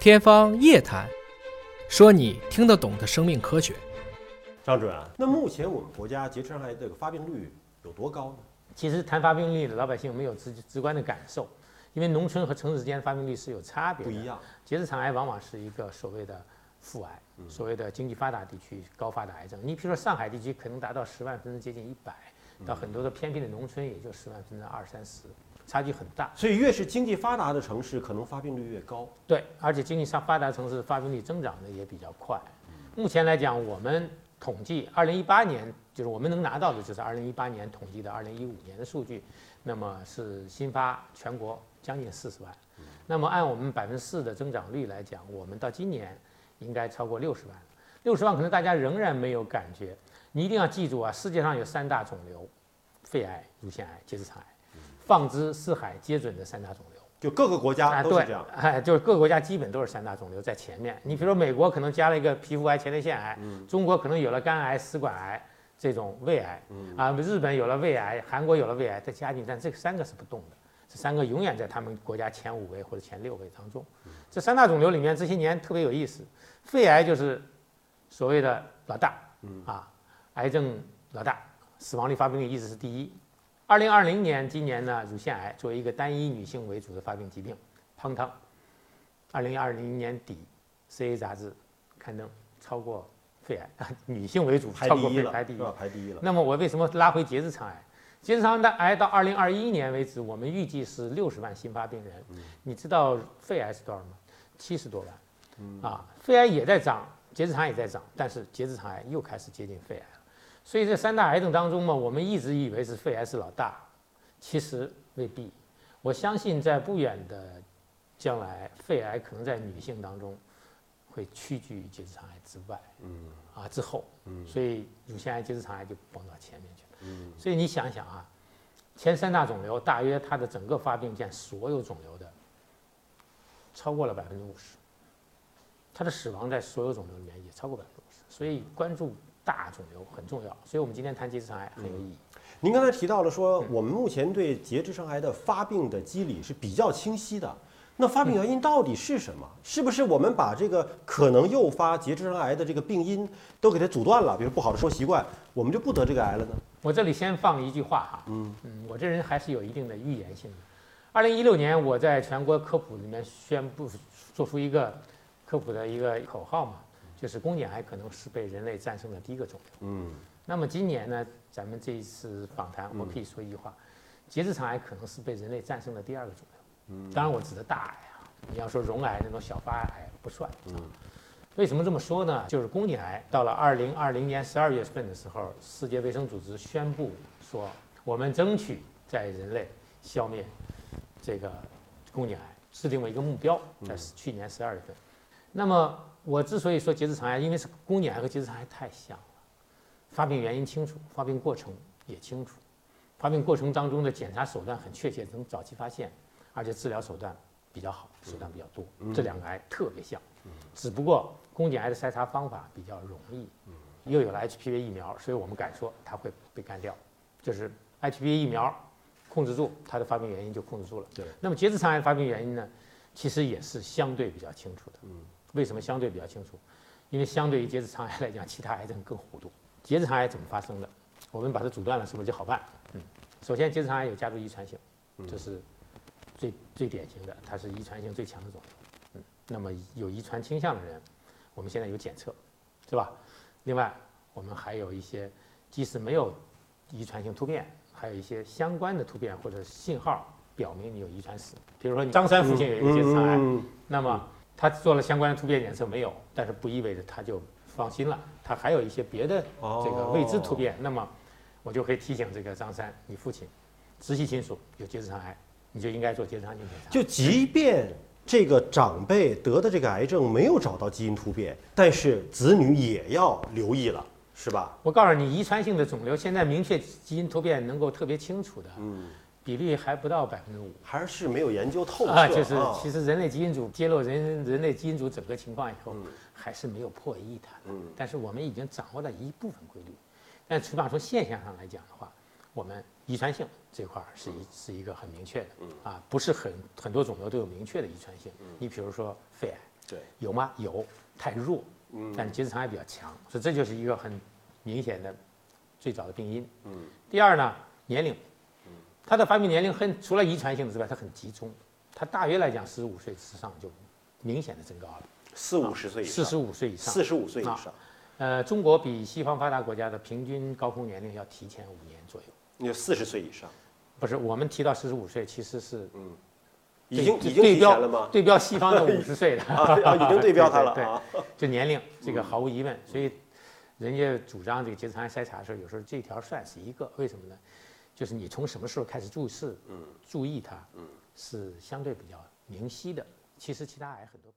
天方夜谭，说你听得懂的生命科学。张主任，那目前我们国家结直肠癌这个发病率有多高呢？其实谈发病率的老百姓没有直直观的感受，因为农村和城市之间的发病率是有差别的。不一样。结直肠癌往往是一个所谓的腹癌，所谓的经济发达地区高发的癌症。你比如说上海地区可能达到十万分之接近一百，到很多的偏僻的农村也就十万分之二三十，差距很大。所以越是经济发达的城市，可能发病率越高。对，而且经济上发达城市发病率增长的也比较快。目前来讲，我们统计二零一八年，就是我们能拿到的就是二零一八年统计的二零一五年的数据，那么是新发全国将近四十万。那么按我们百分之四的增长率来讲，我们到今年应该超过六十万。六十万可能大家仍然没有感觉，你一定要记住啊，世界上有三大肿瘤：肺癌、乳腺癌、结直肠癌，放之四海皆准的三大肿瘤。就各个国家都是这样。，哎，就是各个国家基本都是三大肿瘤在前面。你比如说美国可能加了一个皮肤癌、前列腺癌，中国可能有了肝癌、食管癌这种胃癌，啊，日本有了胃癌，韩国有了胃癌，再加进，但这三个是不动的，这三个永远在他们国家前五位或者前六位当中。这三大肿瘤里面，这些年特别有意思，肺癌就是所谓的老大，啊，癌症老大，死亡率、发病率一直是第一。二零二零年，今年呢，乳腺癌作为一个单一女性为主的发病疾病，砰当，二零二零年底，CA 杂志刊登超过肺癌，女性为主，超过排第一了，肺排第一是。吧？排第一了。那么我为什么拉回结直肠癌？结直肠癌到二零二一年为止，我们预计是六十万新发病人。你知道肺癌是多少吗？七十多万。啊，肺癌也在涨，结直肠癌也在涨，但是结直肠癌又开始接近肺癌了。所以这三大癌症当中嘛，我们一直以为是肺癌是老大，其实未必。我相信在不远的将来，肺癌可能在女性当中会屈居于结直肠癌之外，嗯，啊之后，嗯，所以乳腺癌、结直肠癌就蹦到前面去了，嗯，所以你想想啊，前三大肿瘤大约它的整个发病占所有肿瘤的超过了百分之五十，它的死亡在所有肿瘤里面也超过百分之五十，所以关注大肿瘤很重要，所以我们今天谈结直肠癌很有意义。您刚才提到了说，嗯我们目前对结直肠癌的发病的机理是比较清晰的。那发病原因到底是什么？是不是我们把这个可能诱发结直肠癌的这个病因都给它阻断了？比如不好的生活习惯，我们就不得这个癌了呢？我这里先放一句话哈，嗯我这人还是有一定的预言性的。二零一六年，我在全国科普里面宣布做出一个科普的一个口号嘛，就是宫颈癌可能是被人类战胜的第一个肿瘤。嗯，那么今年呢，咱们这一次访谈，我可以说一句话，结直肠癌可能是被人类战胜的第二个肿瘤。嗯，当然我指的大癌啊，你要说绒癌那种小发癌不算。嗯，为什么这么说呢？就是宫颈癌到了二零二零年十二月份的时候，世界卫生组织宣布说，我们争取在人类消灭这个宫颈癌，制定了一个目标，在去年十二月份。那么我之所以说结直肠癌，因为是宫颈癌和结直肠癌太像了。发病原因清楚，发病过程也清楚，发病过程当中的检查手段很确切，能早期发现，而且治疗手段比较好，手段比较多。这两个癌特别像，只不过宫颈癌的筛查方法比较容易，又有了 HPV 疫苗，所以我们敢说它会被干掉，就是 HPV 疫苗控制住它的发病原因就控制住了。对。那么结直肠癌发病原因呢，其实也是相对比较清楚的。嗯。为什么相对比较清楚？因为相对于结直肠癌来讲，其他癌症更糊涂。结直肠癌怎么发生的？我们把它阻断了，是不是就好办？嗯，首先结直肠癌有家族遗传性，这是最最典型的，它是遗传性最强的肿瘤。嗯，那么有遗传倾向的人，我们现在有检测，是吧？另外，我们还有一些即使没有遗传性突变，还有一些相关的突变或者信号表明你有遗传史。比如说，你张三父亲有一个结直肠癌，嗯那么他做了相关的突变检测没有，但是不意味着他就放心了，他还有一些别的这个未知突变，那么我就可以提醒这个张三，你父亲直系亲属有结直肠癌，你就应该做结直肠镜检查。就即便这个长辈得的这个癌症没有找到基因突变，但是子女也要留意了，是吧？我告诉你，遗传性的肿瘤现在明确基因突变能够特别清楚的，嗯，比例还不到百分之五。还是没有研究透彻啊，就是啊其实人类基因组揭露人人类基因组整个情况以后，还是没有破译它的。嗯但是我们已经掌握了一部分规律，但起码从现象上来讲的话，我们遗传性这块儿是一是一个很明确的，啊，不是很很多肿瘤都有明确的遗传性。你比如说肺癌，对，有吗？有，太弱，嗯但结直肠癌比较强，所以这就是一个很明显的最早的病因。嗯，第二呢，年龄，它的发病年龄很除了遗传性的之外，它很集中，它大约来讲四十五岁之上就明显的增高了，四五十岁以上，四十五岁以上。四十五岁以啊上，呃，中国比西方发达国家的平均高峰年龄要提前五年左右。你有四十岁以上，不是，我们提到四十五岁，其实是嗯已经已经对标了吗？对标西方的 五十岁的啊，啊已经对标它了对。就年龄，这个毫无疑问。所以，人家主张这个结肠癌筛查的时候，有时候这条算是一个，为什么呢？就是你从什么时候开始注视、注意它，是相对比较明晰的。其实其他癌很多。